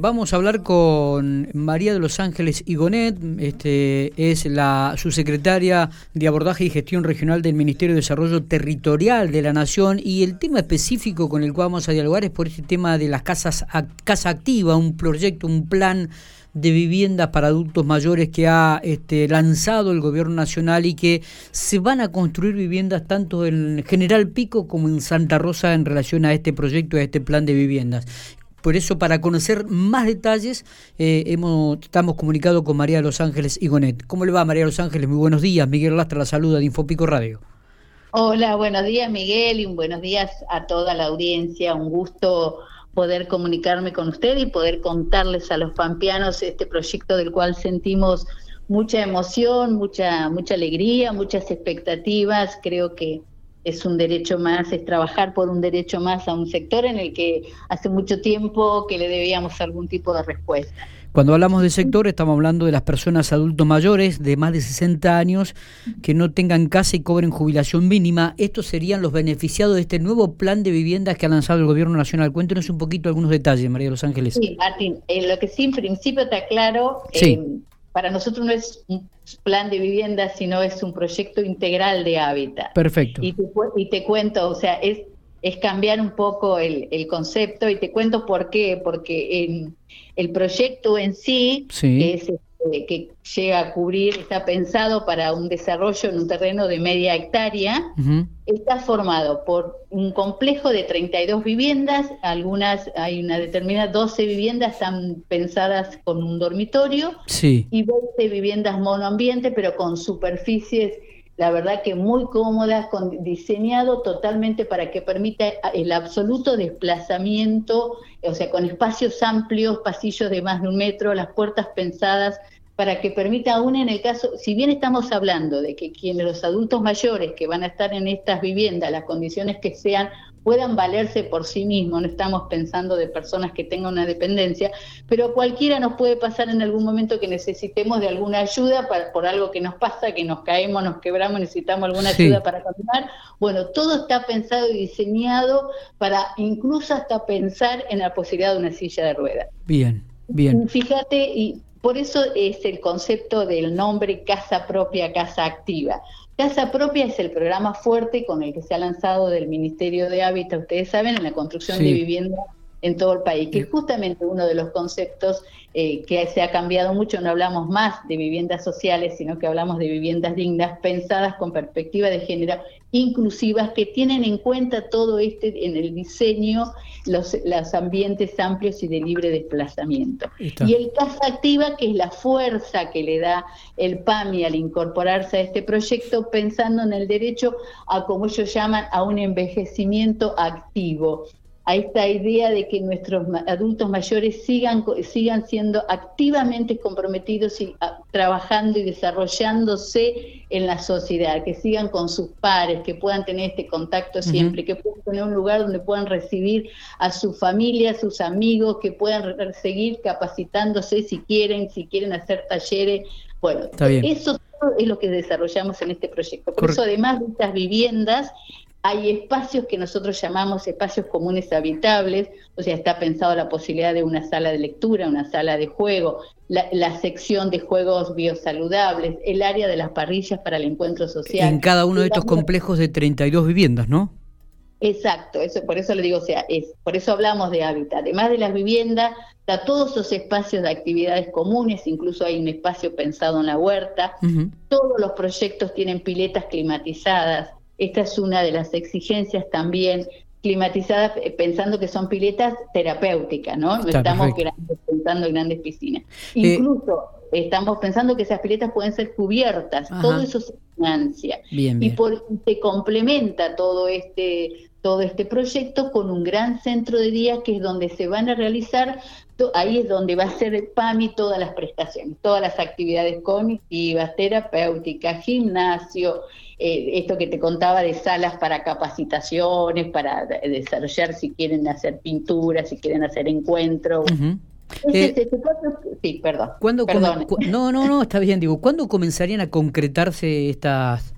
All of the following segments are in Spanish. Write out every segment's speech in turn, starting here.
Vamos a hablar con María de los Ángeles Igonet, este, es la subsecretaria de Abordaje y Gestión Regional del Ministerio de Desarrollo Territorial de la Nación y el tema específico con el cual vamos a dialogar es por este tema de las casas casa activa, un proyecto, un plan de viviendas para adultos mayores que ha este, lanzado el gobierno nacional y que se van a construir viviendas tanto en General Pico como en Santa Rosa en relación a este proyecto, a este plan de viviendas. Por eso, para conocer más detalles, eh, hemos, estamos comunicados con María de Los Ángeles y Gonet. ¿Cómo le va, María de Los Ángeles? Muy buenos días. Miguel Lastra la saluda de Infopico Radio. Hola, buenos días, Miguel, y buenos días a toda la audiencia. Un gusto poder comunicarme con usted y poder contarles a los pampeanos este proyecto del cual sentimos mucha emoción, mucha, mucha alegría, muchas expectativas. Creo que es un derecho más, es trabajar por un derecho más a un sector en el que hace mucho tiempo que le debíamos algún tipo de respuesta. Cuando hablamos de sector estamos hablando de las personas adultos mayores de más de 60 años que no tengan casa y cobren jubilación mínima. Estos serían los beneficiados de este nuevo plan de viviendas que ha lanzado el Gobierno Nacional. Cuéntenos un poquito algunos detalles, María de los Ángeles. Sí, Martín, en lo que sí en principio está claro, eh, para nosotros no es un plan de vivienda, sino es un proyecto integral de hábitat. Perfecto. Y te, y te cuento, o sea, es, es cambiar un poco el, el, concepto y te cuento por qué, porque en, el proyecto en sí, es este, que llega a cubrir, está pensado para un desarrollo en un terreno de media hectárea, está formado por un complejo de 32 viviendas, algunas, hay una determinada, 12 viviendas están pensadas con un dormitorio y 20 viviendas monoambiente, pero con superficies la verdad que muy cómoda, con, diseñado totalmente para que permita el absoluto desplazamiento, o sea, con espacios amplios, pasillos de más de un metro, las puertas pensadas para que permita aún en el caso, si bien estamos hablando de que quienes los adultos mayores que van a estar en estas viviendas, las condiciones que sean puedan valerse por sí mismos, no estamos pensando de personas que tengan una dependencia, pero cualquiera nos puede pasar en algún momento que necesitemos de alguna ayuda para, por algo que nos pasa, que nos caemos, nos quebramos, necesitamos alguna ayuda para caminar. Bueno, todo está pensado y diseñado para incluso hasta pensar en la posibilidad de una silla de ruedas. Bien, bien. Fíjate, y por eso es el concepto del nombre casa propia, casa activa. Casa Propia es el programa fuerte con el que se ha lanzado del Ministerio de Hábitat, ustedes saben, en la construcción de vivienda en todo el país, que es justamente uno de los conceptos eh, que se ha cambiado mucho, no hablamos más de viviendas sociales, sino que hablamos de viviendas dignas, pensadas con perspectiva de género, inclusivas, que tienen en cuenta todo este en el diseño, los, los ambientes amplios y de libre desplazamiento. Y el Casa Activa, que es la fuerza que le da el PAMI al incorporarse a este proyecto, pensando en el derecho a, como ellos llaman, a un envejecimiento activo a esta idea de que nuestros adultos mayores sigan, sigan siendo activamente comprometidos y ah, trabajando y desarrollándose en la sociedad, que sigan con sus pares, que puedan tener este contacto siempre, que puedan tener un lugar donde puedan recibir a su familia, a sus amigos, que puedan seguir capacitándose si quieren, si quieren hacer talleres. Bueno, eso es lo que desarrollamos en este proyecto. Por eso, además de estas viviendas, hay espacios que nosotros llamamos espacios comunes habitables, o sea, está pensado la posibilidad de una sala de lectura, una sala de juego, la, sección de juegos biosaludables, el área de las parrillas para el encuentro social. En cada uno de estos complejos de 32 viviendas, ¿no? Exacto, eso por eso le digo, o sea, es por eso hablamos de hábitat. Además de las viviendas, está todos esos espacios de actividades comunes, incluso hay un espacio pensado en la huerta. Todos los proyectos tienen piletas climatizadas, esta es una de las exigencias también climatizadas, eh, pensando que son piletas terapéuticas, ¿no? No estamos pensando en grandes piscinas. Eh, Incluso estamos pensando que esas piletas pueden ser cubiertas, todo eso se financia. Y por, se complementa todo este todo este proyecto con un gran centro de día que es donde se van a realizar, ahí es donde va a ser el PAMI todas las prestaciones, todas las actividades cognitivas, terapéuticas, gimnasio, eh, esto que te contaba de salas para capacitaciones, para desarrollar si quieren hacer pintura, si quieren hacer encuentros. Eh, sí, perdón. no, no, no, está bien. Digo, ¿cuándo comenzarían a concretarse estas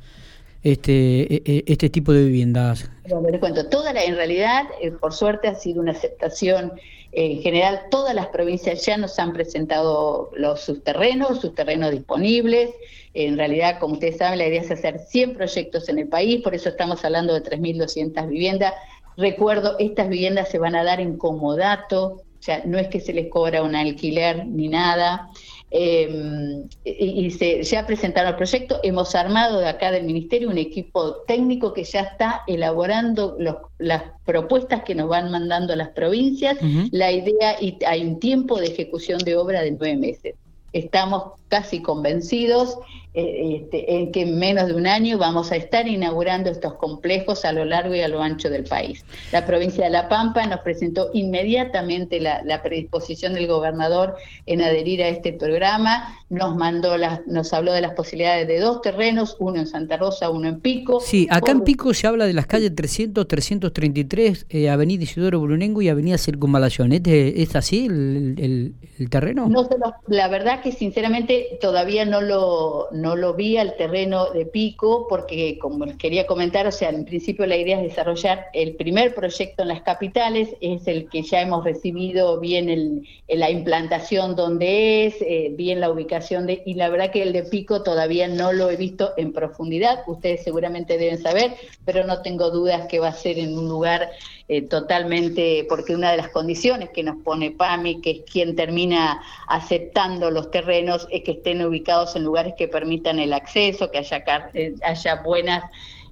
este e, e, este tipo de viviendas? Bueno, les cuento. Toda la, en realidad, eh, por suerte, ha sido una aceptación En general, todas las provincias ya nos han presentado los, sus terrenos, sus terrenos disponibles. En realidad, como ustedes saben, la idea es hacer 100 proyectos en el país, por eso estamos hablando de 3.200 viviendas. Recuerdo, estas viviendas se van a dar en comodato, o sea, no es que se les cobra un alquiler ni nada. Eh, y, se, ya presentaron el proyecto. Hemos armado de acá del Ministerio un equipo técnico que ya está elaborando las propuestas que nos van mandando las provincias. La idea, y hay un tiempo de ejecución de obra de nueve meses. Estamos casi convencidos eh, este, en que en menos de un año vamos a estar inaugurando estos complejos a lo largo y a lo ancho del país. La provincia de La Pampa nos presentó inmediatamente la, predisposición del gobernador en adherir a este programa, nos mandó, nos habló de las posibilidades de dos terrenos, uno en Santa Rosa, uno en Pico. Sí, acá en Pico se habla de las calles 300, 333, eh, Avenida Isidoro Brunengo y Avenida Circunvalación. ¿Es, así el, terreno? No, la verdad que sinceramente todavía no lo no lo vi al terreno de pico porque, como les quería comentar, o sea, en principio la idea es desarrollar el primer proyecto en las capitales, es el que ya hemos recibido bien el, la implantación donde es, eh, bien la ubicación de, y la verdad que el de pico todavía no lo he visto en profundidad, ustedes seguramente deben saber, pero no tengo dudas que va a ser en un lugar eh, totalmente, porque una de las condiciones que nos pone PAMI, que es quien termina aceptando los terrenos, es que estén ubicados en lugares que permitan el acceso, que haya, eh, haya buenas...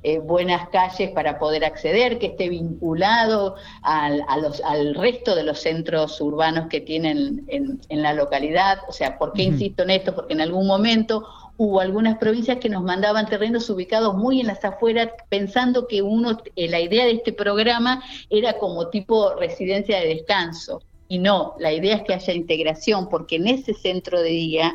Eh, buenas calles para poder acceder, que esté vinculado al, al resto de los centros urbanos que tienen en, la localidad. O sea, ¿por qué insisto en esto? Porque en algún momento hubo algunas provincias que nos mandaban terrenos ubicados muy en las afueras, pensando que uno, eh, la idea de este programa era como tipo residencia de descanso. Y no, la idea es que haya integración, porque en ese centro de día,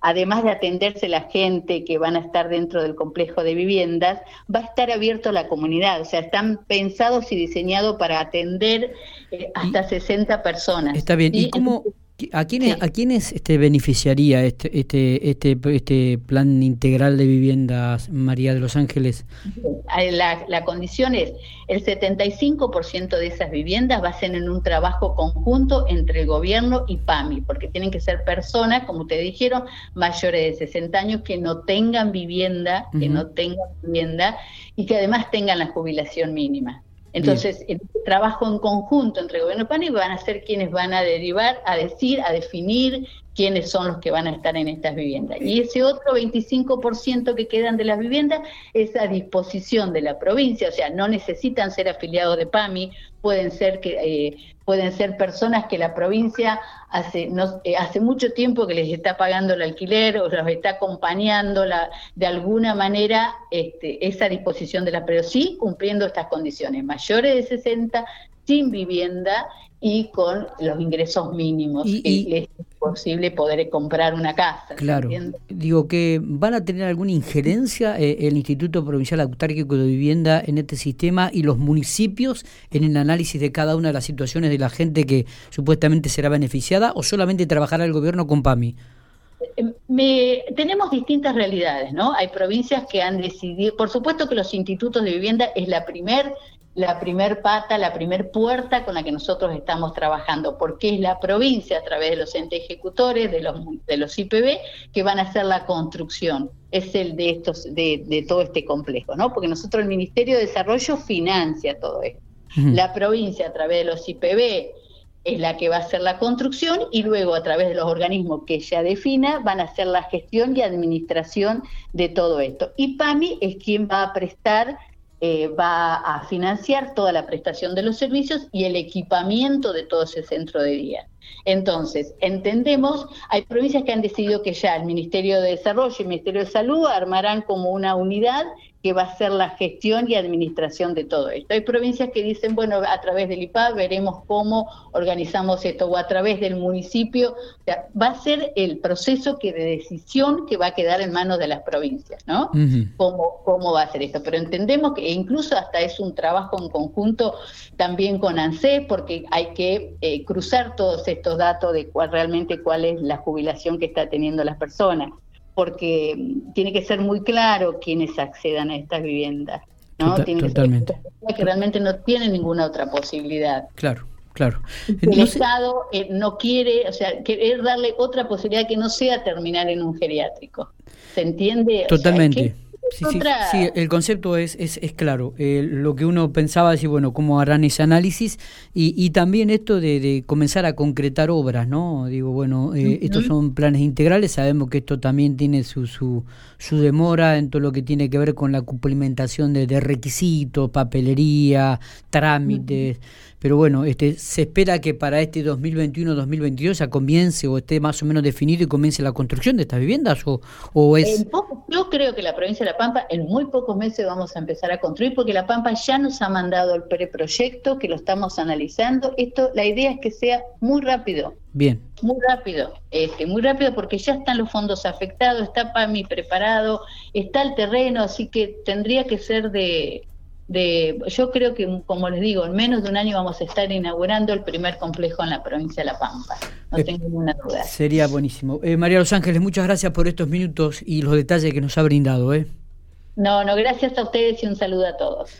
además de atenderse la gente que van a estar dentro del complejo de viviendas, va a estar abierto a la comunidad. O sea, están pensados y diseñados para atender eh, hasta 60 personas. Está bien. ¿Y, cómo, ¿A quiénes, ¿a quiénes este, beneficiaría este, este, este, este plan integral de viviendas, María de los Ángeles? La, la condición es, el 75% de esas viviendas va a ser en un trabajo conjunto entre el gobierno y PAMI, porque tienen que ser personas, como ustedes dijeron, mayores de 60 años que no tengan vivienda, que no tengan vivienda y que además tengan la jubilación mínima. Entonces, el trabajo en conjunto entre gobierno y PANI van a ser quienes van a derivar, a decir, a definir quiénes son los que van a estar en estas viviendas. Y ese otro 25% que quedan de las viviendas es a disposición de la provincia, o sea, no necesitan ser afiliados de PAMI, pueden ser que eh, pueden ser personas que la provincia hace no, eh, hace mucho tiempo que les está pagando el alquiler o los está acompañando la, de alguna manera este, esa disposición de la pero sí cumpliendo estas condiciones mayores de 60 sin vivienda y con los ingresos mínimos y, es posible poder comprar una casa. Claro. Digo que van a tener alguna injerencia eh, el Instituto Provincial Autárquico de Vivienda en este sistema y los municipios en el análisis de cada una de las situaciones de la gente que supuestamente será beneficiada o solamente trabajará el gobierno con PAMI. Eh, me, tenemos distintas realidades, ¿no? Hay provincias que han decidido, por supuesto que los institutos de vivienda es la primer la primer pata, la primer puerta con la que nosotros estamos trabajando, porque es la provincia a través de los entes ejecutores, de los, de los IPB, que van a hacer la construcción. Es el de estos, de, de todo este complejo, ¿no? Porque nosotros el Ministerio de Desarrollo financia todo esto. La provincia a través de los IPB es la que va a hacer la construcción y luego a través de los organismos que ella defina van a hacer la gestión y administración de todo esto. Y PAMI es quien va a prestar eh, va a financiar toda la prestación de los servicios y el equipamiento de todo ese centro de día. Entonces, entendemos, hay provincias que han decidido que ya el Ministerio de Desarrollo y el Ministerio de Salud armarán como una unidad que va a ser la gestión y administración de todo esto. Hay provincias que dicen, bueno, a través del IPA veremos cómo organizamos esto, o a través del municipio. va a ser el proceso que de decisión que va a quedar en manos de las provincias, ¿no? ¿Cómo, ¿Cómo va a ser esto? Pero entendemos que incluso hasta es un trabajo en conjunto también con ANSES, porque hay que eh, cruzar todos estos datos de cuál realmente cuál es la jubilación que está teniendo las personas porque tiene que ser muy claro quiénes accedan a estas viviendas. ¿no? totalmente. que, realmente no tienen ninguna otra posibilidad. Claro. Claro. El Estado eh, no quiere, o sea, querer darle otra posibilidad que no sea terminar en un geriátrico. ¿Se entiende? Totalmente. Sí, sí, el concepto es, es, es claro. Eh, lo que uno pensaba es, bueno, cómo harán ese análisis y, y también esto de, comenzar a concretar obras, ¿no? Digo, bueno, eh, estos son planes integrales, sabemos que esto también tiene su, su, su demora en todo lo que tiene que ver con la cumplimentación de, de requisitos, papelería, trámites. Pero bueno, este, se espera que para este 2021-2022 ya comience o esté más o menos definido y comience la construcción de estas viviendas o, o es... yo creo que la provincia de La Pampa en muy pocos meses vamos a empezar a construir porque La Pampa ya nos ha mandado el preproyecto que lo estamos analizando. Esto, la idea es que sea muy rápido. Bien. Muy rápido, este, muy rápido porque ya están los fondos afectados, está PAMI preparado, está el terreno, así que tendría que ser de, de, yo creo que, como les digo, en menos de un año vamos a estar inaugurando el primer complejo en la provincia de La Pampa. No eh, tengo ninguna duda. Sería buenísimo. Eh, María Los Ángeles, muchas gracias por estos minutos y los detalles que nos ha brindado. ¿eh? No, no, gracias a ustedes y un saludo a todos.